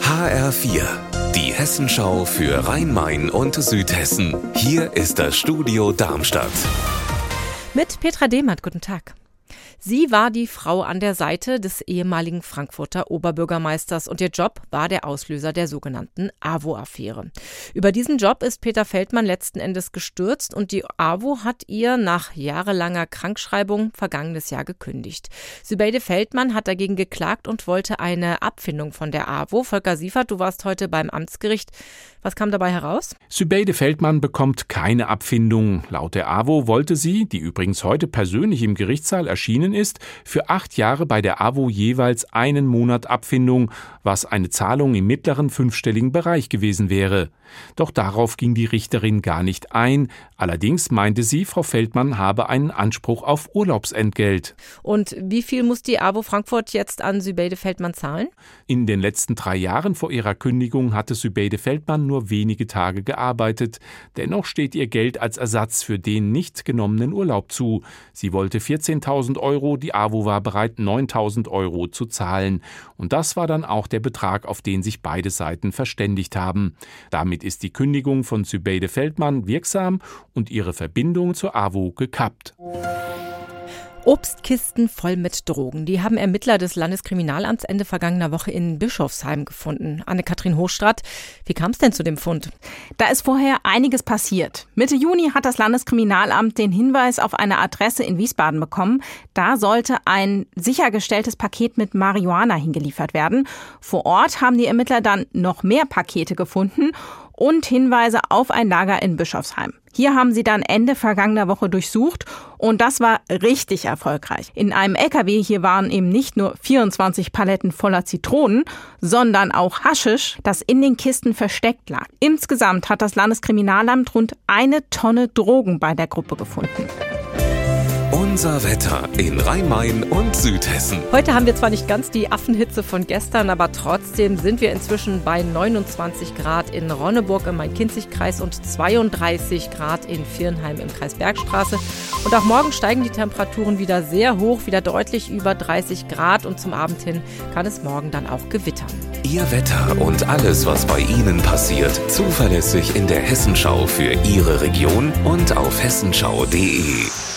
HR4, die Hessenschau für Rhein-Main und Südhessen. Hier ist das Studio Darmstadt. Mit Petra Demert, guten Tag. Sie war die Frau an der Seite des ehemaligen Frankfurter Oberbürgermeisters und ihr Job war der Auslöser der sogenannten AWO-Affäre. Über diesen Job ist Peter Feldmann letzten Endes gestürzt und die AWO hat ihr nach jahrelanger Krankschreibung vergangenes Jahr gekündigt. Sübeide Feldmann hat dagegen geklagt und wollte eine Abfindung von der AWO. Volker Siefert, du warst heute beim Amtsgericht. Was kam dabei heraus? Sübeide Feldmann bekommt keine Abfindung. Laut der AWO wollte sie, die übrigens heute persönlich im Gerichtssaal erschienen ist, für acht Jahre bei der AWO jeweils einen Monat Abfindung, was eine Zahlung im mittleren fünfstelligen Bereich gewesen wäre. Doch darauf ging die Richterin gar nicht ein. Allerdings meinte sie, Frau Feldmann habe einen Anspruch auf Urlaubsentgelt. Und wie viel muss die AWO Frankfurt jetzt an Sübeide Feldmann zahlen? In den letzten drei Jahren vor ihrer Kündigung hatte Sübeide Feldmann nur wenige Tage gearbeitet. Dennoch steht ihr Geld als Ersatz für den nicht genommenen Urlaub zu. Sie wollte 14.000 Euro, die AWO war bereit, 9.000 Euro zu zahlen. Und das war dann auch der Betrag, auf den sich beide Seiten verständigt haben. Damit ist die Kündigung von Sübeide Feldmann wirksam und ihre Verbindung zur AWO gekappt. Obstkisten voll mit Drogen. Die haben Ermittler des Landeskriminalamts Ende vergangener Woche in Bischofsheim gefunden. Anne-Kathrin Hochstrat, wie kam es denn zu dem Fund? Da ist vorher einiges passiert. Mitte Juni hat das Landeskriminalamt den Hinweis auf eine Adresse in Wiesbaden bekommen. Da sollte ein sichergestelltes Paket mit Marihuana hingeliefert werden. Vor Ort haben die Ermittler dann noch mehr Pakete gefunden und Hinweise auf ein Lager in Bischofsheim. Hier haben sie dann Ende vergangener Woche durchsucht und das war richtig erfolgreich. In einem LKW hier waren eben nicht nur 24 Paletten voller Zitronen, sondern auch Haschisch, das in den Kisten versteckt lag. Insgesamt hat das Landeskriminalamt rund eine Tonne Drogen bei der Gruppe gefunden. Unser Wetter in Rhein-Main und Südhessen. Heute haben wir zwar nicht ganz die Affenhitze von gestern, aber trotzdem sind wir inzwischen bei 29 Grad in Ronneburg im Main-Kinzig-Kreis und 32 Grad in Viernheim im Kreis Bergstraße. Und auch morgen steigen die Temperaturen wieder sehr hoch, wieder deutlich über 30 Grad und zum Abend hin kann es morgen dann auch gewittern. Ihr Wetter und alles, was bei Ihnen passiert, zuverlässig in der Hessenschau für Ihre Region und auf hessenschau.de.